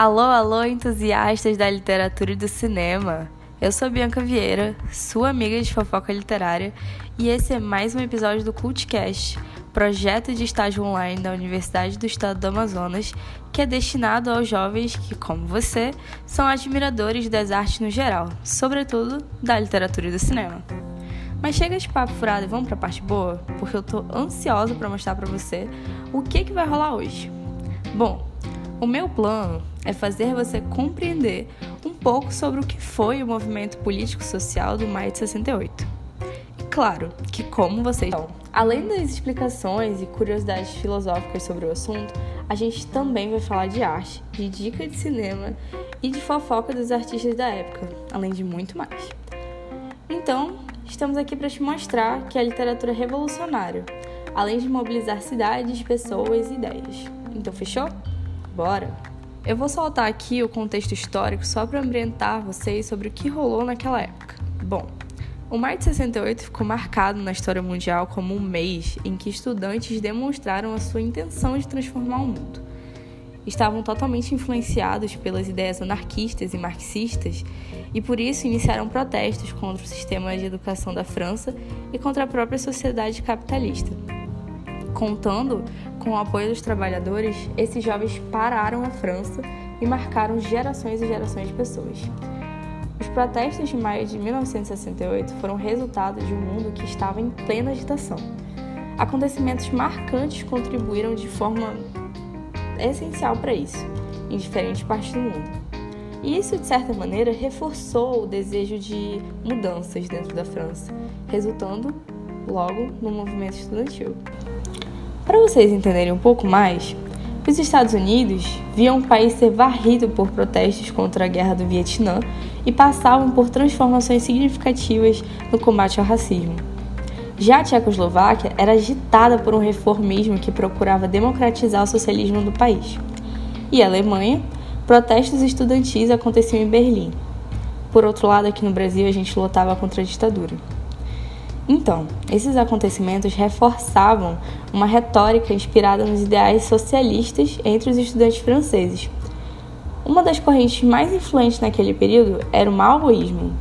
Alô, alô, entusiastas da literatura e do cinema! Eu sou Bianca Vieira, sua amiga de fofoca literária, e esse é mais um episódio do Cultcast, projeto de estágio online da Universidade do Estado do Amazonas, que é destinado aos jovens que, como você, são admiradores das artes no geral, sobretudo da literatura e do cinema. Mas chega de papo furado e vamos para a parte boa, porque eu tô ansiosa para mostrar para você o que que vai rolar hoje. Bom, o meu plano é fazer você compreender um pouco sobre o que foi o movimento político-social do Maio de 68. E claro que, como vocês estão, além das explicações e curiosidades filosóficas sobre o assunto, a gente também vai falar de arte, de dica de cinema e de fofoca dos artistas da época, além de muito mais. Então, estamos aqui para te mostrar que a literatura é revolucionária, além de mobilizar cidades, pessoas e ideias. Então, fechou? Bora! Eu vou soltar aqui o contexto histórico só para ambientar vocês sobre o que rolou naquela época. Bom, o maio de 68 ficou marcado na história mundial como um mês em que estudantes demonstraram a sua intenção de transformar o mundo. Estavam totalmente influenciados pelas ideias anarquistas e marxistas e por isso iniciaram protestos contra o sistema de educação da França e contra a própria sociedade capitalista. Contando com o apoio dos trabalhadores, esses jovens pararam a França e marcaram gerações e gerações de pessoas. Os protestos de maio de 1968 foram resultado de um mundo que estava em plena agitação. Acontecimentos marcantes contribuíram de forma essencial para isso, em diferentes partes do mundo. E isso, de certa maneira, reforçou o desejo de mudanças dentro da França, resultando logo no movimento estudantil. Para vocês entenderem um pouco mais, os Estados Unidos viam o país ser varrido por protestos contra a guerra do Vietnã e passavam por transformações significativas no combate ao racismo. Já a Tchecoslováquia era agitada por um reformismo que procurava democratizar o socialismo do país. E a Alemanha, protestos estudantis aconteciam em Berlim. Por outro lado, aqui no Brasil, a gente lutava contra a ditadura. Então, esses acontecimentos reforçavam uma retórica inspirada nos ideais socialistas entre os estudantes franceses. Uma das correntes mais influentes naquele período era o maoísmo.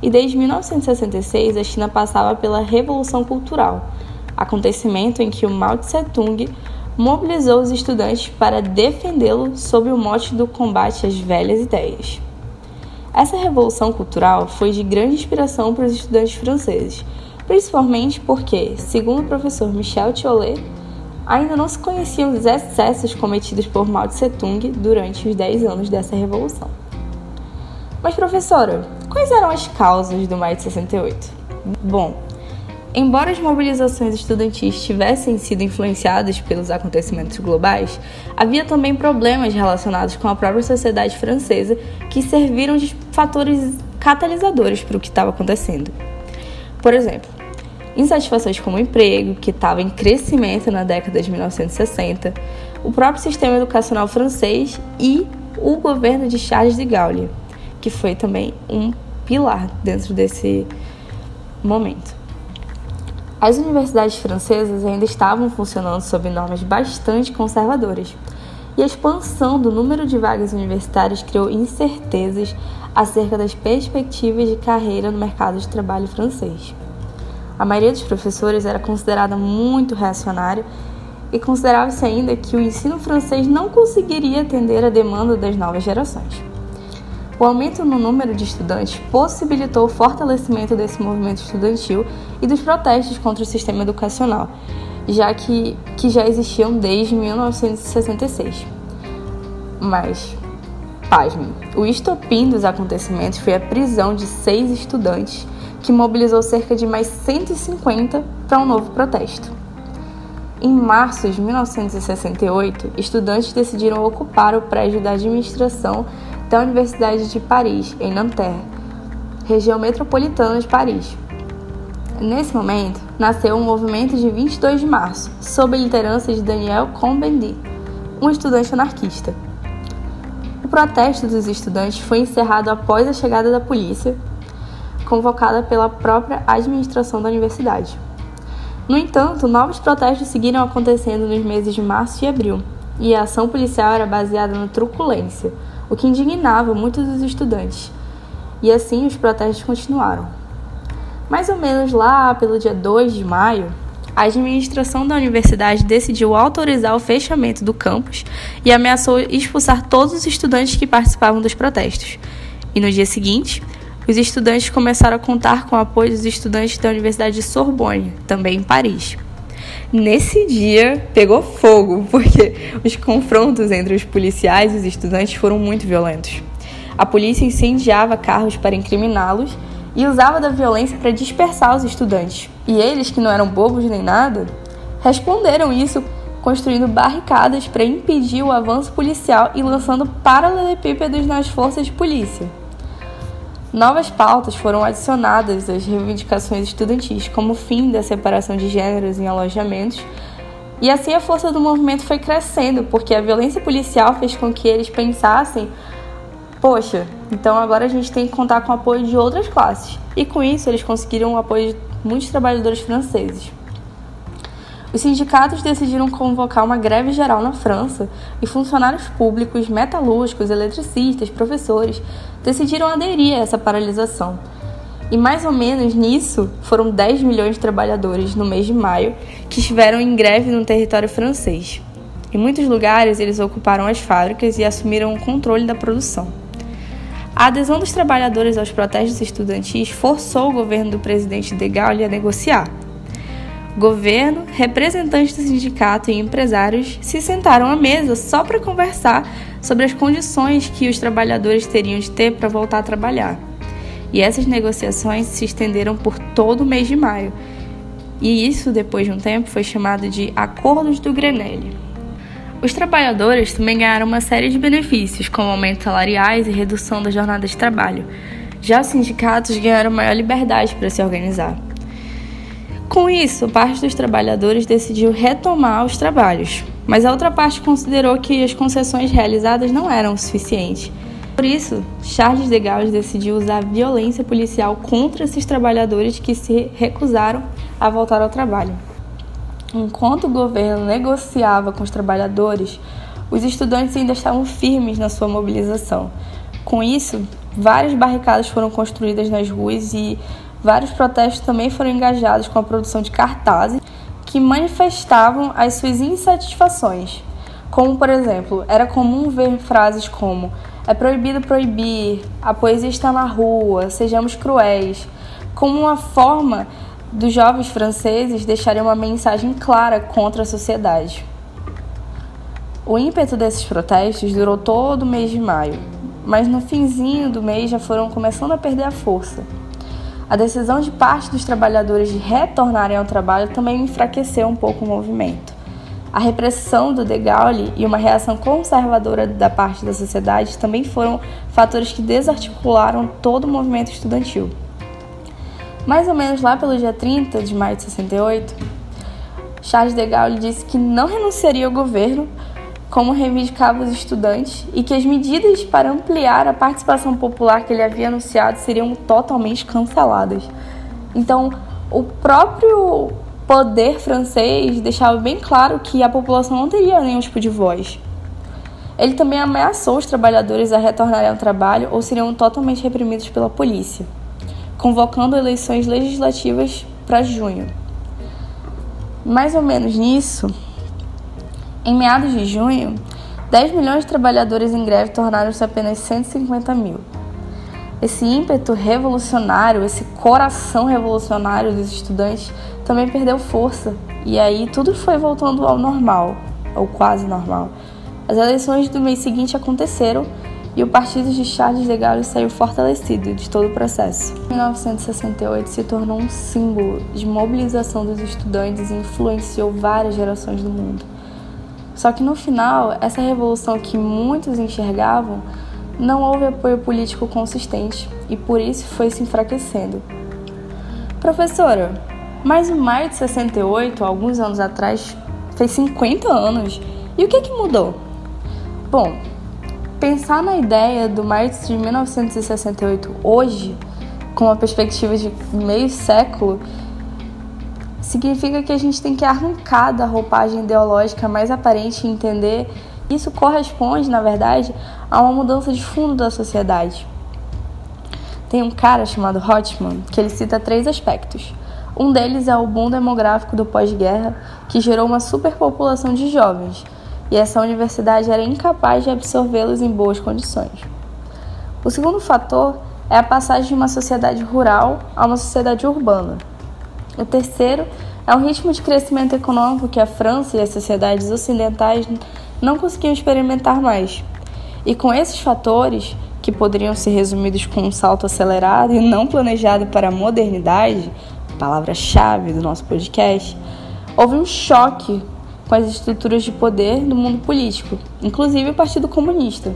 E desde 1966 a China passava pela Revolução Cultural, acontecimento em que o Mao Tse-tung mobilizou os estudantes para defendê-lo sob o mote do combate às velhas ideias. Essa revolução cultural foi de grande inspiração para os estudantes franceses principalmente porque, segundo o professor Michel Tiolet, ainda não se conheciam os excessos cometidos por Mao Tse-tung durante os 10 anos dessa revolução. Mas, professora, quais eram as causas do Maio de 68? Bom, embora as mobilizações estudantis tivessem sido influenciadas pelos acontecimentos globais, havia também problemas relacionados com a própria sociedade francesa que serviram de fatores catalisadores para o que estava acontecendo. Por exemplo, insatisfações como o emprego, que estava em crescimento na década de 1960, o próprio sistema educacional francês e o governo de Charles de Gaulle, que foi também um pilar dentro desse momento. As universidades francesas ainda estavam funcionando sob normas bastante conservadoras, e a expansão do número de vagas universitárias criou incertezas acerca das perspectivas de carreira no mercado de trabalho francês. A maioria dos professores era considerada muito reacionária e considerava-se ainda que o ensino francês não conseguiria atender a demanda das novas gerações. O aumento no número de estudantes possibilitou o fortalecimento desse movimento estudantil e dos protestos contra o sistema educacional, já que, que já existiam desde 1966. Mas, pasme, o estopim dos acontecimentos foi a prisão de seis estudantes que mobilizou cerca de mais 150 para um novo protesto. Em março de 1968, estudantes decidiram ocupar o prédio da administração da Universidade de Paris, em Nanterre, região metropolitana de Paris. Nesse momento, nasceu o movimento de 22 de março, sob a liderança de Daniel Cohn-Bendit, um estudante anarquista. O protesto dos estudantes foi encerrado após a chegada da polícia convocada pela própria administração da universidade. No entanto, novos protestos seguiram acontecendo nos meses de março e abril, e a ação policial era baseada na truculência, o que indignava muitos dos estudantes. E assim os protestos continuaram. Mais ou menos lá pelo dia 2 de maio, a administração da universidade decidiu autorizar o fechamento do campus e ameaçou expulsar todos os estudantes que participavam dos protestos. E no dia seguinte, os estudantes começaram a contar com o apoio dos estudantes da Universidade de Sorbonne, também em Paris. Nesse dia, pegou fogo, porque os confrontos entre os policiais e os estudantes foram muito violentos. A polícia incendiava carros para incriminá-los e usava da violência para dispersar os estudantes. E eles, que não eram bobos nem nada, responderam isso construindo barricadas para impedir o avanço policial e lançando paralelepípedos nas forças de polícia. Novas pautas foram adicionadas às reivindicações estudantis, como o fim da separação de gêneros em alojamentos, e assim a força do movimento foi crescendo, porque a violência policial fez com que eles pensassem Poxa, então agora a gente tem que contar com o apoio de outras classes. E com isso eles conseguiram o apoio de muitos trabalhadores franceses. Os sindicatos decidiram convocar uma greve geral na França e funcionários públicos, metalúrgicos, eletricistas, professores decidiram aderir a essa paralisação. E mais ou menos nisso foram 10 milhões de trabalhadores no mês de maio que estiveram em greve no território francês. Em muitos lugares, eles ocuparam as fábricas e assumiram o controle da produção. A adesão dos trabalhadores aos protestos estudantis forçou o governo do presidente De Gaulle a negociar. Governo, representantes do sindicato e empresários se sentaram à mesa só para conversar sobre as condições que os trabalhadores teriam de ter para voltar a trabalhar. E essas negociações se estenderam por todo o mês de maio. E isso, depois de um tempo, foi chamado de Acordos do Grenelle. Os trabalhadores também ganharam uma série de benefícios, como aumentos salariais e redução da jornada de trabalho. Já os sindicatos ganharam maior liberdade para se organizar. Com isso, parte dos trabalhadores decidiu retomar os trabalhos, mas a outra parte considerou que as concessões realizadas não eram o suficiente. Por isso, Charles de Gaulle decidiu usar violência policial contra esses trabalhadores que se recusaram a voltar ao trabalho. Enquanto o governo negociava com os trabalhadores, os estudantes ainda estavam firmes na sua mobilização. Com isso, várias barricadas foram construídas nas ruas e vários protestos também foram engajados com a produção de cartazes que manifestavam as suas insatisfações. Como, por exemplo, era comum ver frases como: é proibido proibir, a poesia está na rua, sejamos cruéis, como uma forma dos jovens franceses deixarem uma mensagem clara contra a sociedade. O ímpeto desses protestos durou todo o mês de maio, mas no finzinho do mês já foram começando a perder a força. A decisão de parte dos trabalhadores de retornarem ao trabalho também enfraqueceu um pouco o movimento. A repressão do De Gaulle e uma reação conservadora da parte da sociedade também foram fatores que desarticularam todo o movimento estudantil. Mais ou menos lá pelo dia 30 de maio de 68, Charles de Gaulle disse que não renunciaria ao governo, como reivindicavam os estudantes, e que as medidas para ampliar a participação popular que ele havia anunciado seriam totalmente canceladas. Então, o próprio poder francês deixava bem claro que a população não teria nenhum tipo de voz. Ele também ameaçou os trabalhadores a retornarem ao trabalho ou seriam totalmente reprimidos pela polícia convocando eleições legislativas para junho. Mais ou menos nisso, em meados de junho, 10 milhões de trabalhadores em greve tornaram-se apenas 150 mil. Esse ímpeto revolucionário, esse coração revolucionário dos estudantes também perdeu força e aí tudo foi voltando ao normal, ou quase normal. As eleições do mês seguinte aconteceram e o partido de Charles de Gaulle saiu fortalecido de todo o processo. Em 1968 se tornou um símbolo de mobilização dos estudantes e influenciou várias gerações do mundo. Só que no final, essa revolução que muitos enxergavam não houve apoio político consistente e por isso foi se enfraquecendo. Professora, mas o maio de 68, alguns anos atrás, fez 50 anos. E o que, que mudou? Bom, pensar na ideia do março de 1968 hoje, com uma perspectiva de meio século, significa que a gente tem que arrancar da roupagem ideológica mais aparente e entender Isso corresponde, na verdade, a uma mudança de fundo da sociedade. Tem um cara chamado Hotman que ele cita três aspectos. Um deles é o boom demográfico do pós-guerra, que gerou uma superpopulação de jovens, e essa universidade era incapaz de absorvê-los em boas condições. O segundo fator é a passagem de uma sociedade rural a uma sociedade urbana. O terceiro é o ritmo de crescimento econômico que a França e as sociedades ocidentais não conseguiam experimentar mais. E com esses fatores, que poderiam ser resumidos com um salto acelerado e não planejado para a modernidade, palavra-chave do nosso podcast, houve um choque com as estruturas de poder do mundo político, inclusive o Partido Comunista,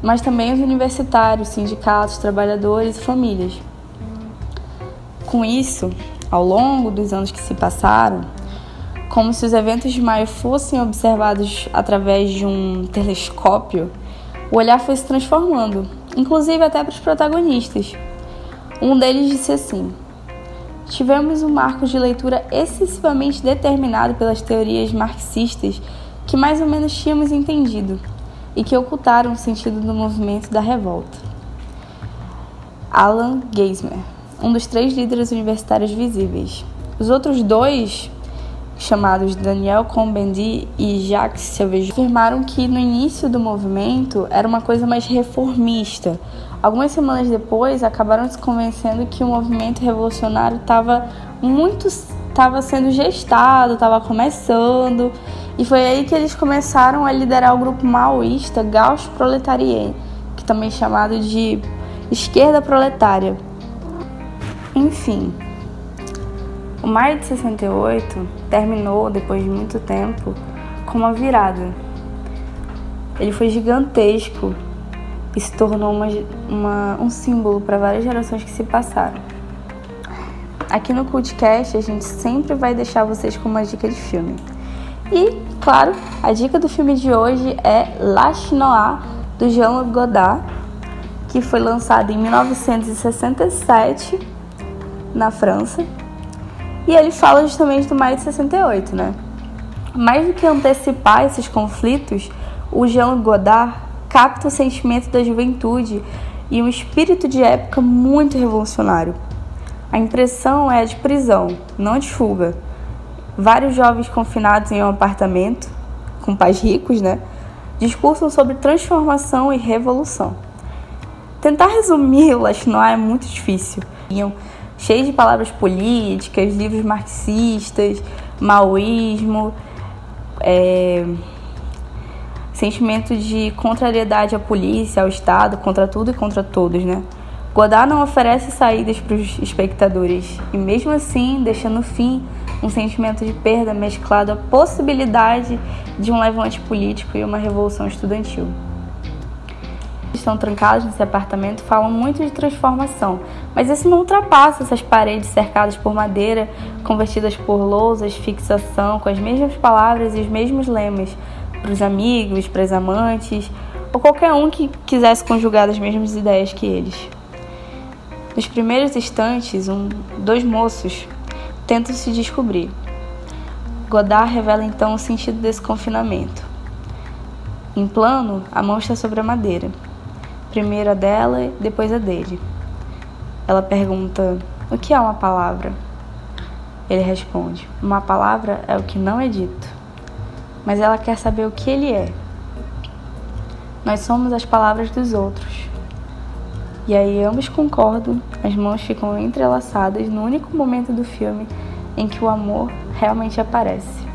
mas também os universitários, sindicatos, trabalhadores e famílias. Com isso, ao longo dos anos que se passaram, como se os eventos de maio fossem observados através de um telescópio, o olhar foi se transformando, inclusive até para os protagonistas. Um deles disse assim: Tivemos um marco de leitura excessivamente determinado pelas teorias marxistas que mais ou menos tínhamos entendido e que ocultaram o sentido do movimento da revolta. Alan Geismer, um dos três líderes universitários visíveis. Os outros dois chamados Daniel Cohn-Bendit e Jacques Sauvageot, afirmaram que no início do movimento era uma coisa mais reformista. Algumas semanas depois, acabaram se convencendo que o movimento revolucionário estava muito estava sendo gestado, estava começando, e foi aí que eles começaram a liderar o grupo maoísta Gauche Proletarien, que também é chamado de esquerda proletária. Enfim, o maio de 68 terminou, depois de muito tempo, com uma virada. Ele foi gigantesco e se tornou uma, uma, um símbolo para várias gerações que se passaram. Aqui no Cultcast a gente sempre vai deixar vocês com uma dica de filme. E, claro, a dica do filme de hoje é La Chinois, do Jean-Luc Godard, que foi lançado em 1967 na França e ele fala justamente do maio de 68, né? Mais do que antecipar esses conflitos, o Jean Godard capta o sentimento da juventude e um espírito de época muito revolucionário. A impressão é de prisão, não de fuga. Vários jovens confinados em um apartamento, com pais ricos, né? Discursam sobre transformação e revolução. Tentar resumir o Lachinois é muito difícil cheio de palavras políticas, livros marxistas, maoísmo, é, sentimento de contrariedade à polícia, ao Estado, contra tudo e contra todos, né? Godard não oferece saídas para os espectadores e, mesmo assim, deixa no fim um sentimento de perda mesclado à possibilidade de um levante político e uma revolução estudantil estão trancados nesse apartamento falam muito de transformação, mas isso não ultrapassa essas paredes cercadas por madeira, convertidas por lousas, fixação, com as mesmas palavras e os mesmos lemas para os amigos, para as amantes, ou qualquer um que quisesse conjugar as mesmas ideias que eles. Nos primeiros instantes, um, dois moços tentam se descobrir. Godard revela então o sentido desse confinamento. Em plano, a mão está sobre a madeira. Primeiro a dela, depois a dele. Ela pergunta: O que é uma palavra? Ele responde: Uma palavra é o que não é dito. Mas ela quer saber o que ele é. Nós somos as palavras dos outros. E aí ambos concordam, as mãos ficam entrelaçadas no único momento do filme em que o amor realmente aparece.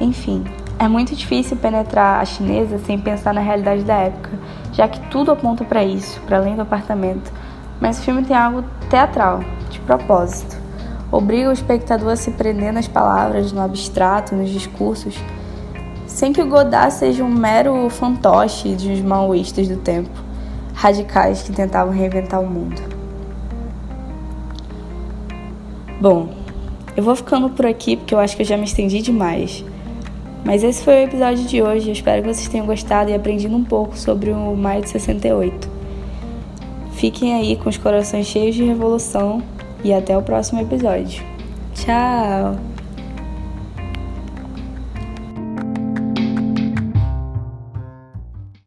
Enfim, é muito difícil penetrar a chinesa sem pensar na realidade da época, já que tudo aponta para isso, para além do apartamento. Mas o filme tem algo teatral, de propósito. Obriga o espectador a se prender nas palavras, no abstrato, nos discursos, sem que o Godard seja um mero fantoche de uns maoístas do tempo, radicais que tentavam reinventar o mundo. Bom, eu vou ficando por aqui porque eu acho que eu já me estendi demais. Mas esse foi o episódio de hoje. Eu espero que vocês tenham gostado e aprendido um pouco sobre o Maio de 68. Fiquem aí com os corações cheios de revolução e até o próximo episódio. Tchau!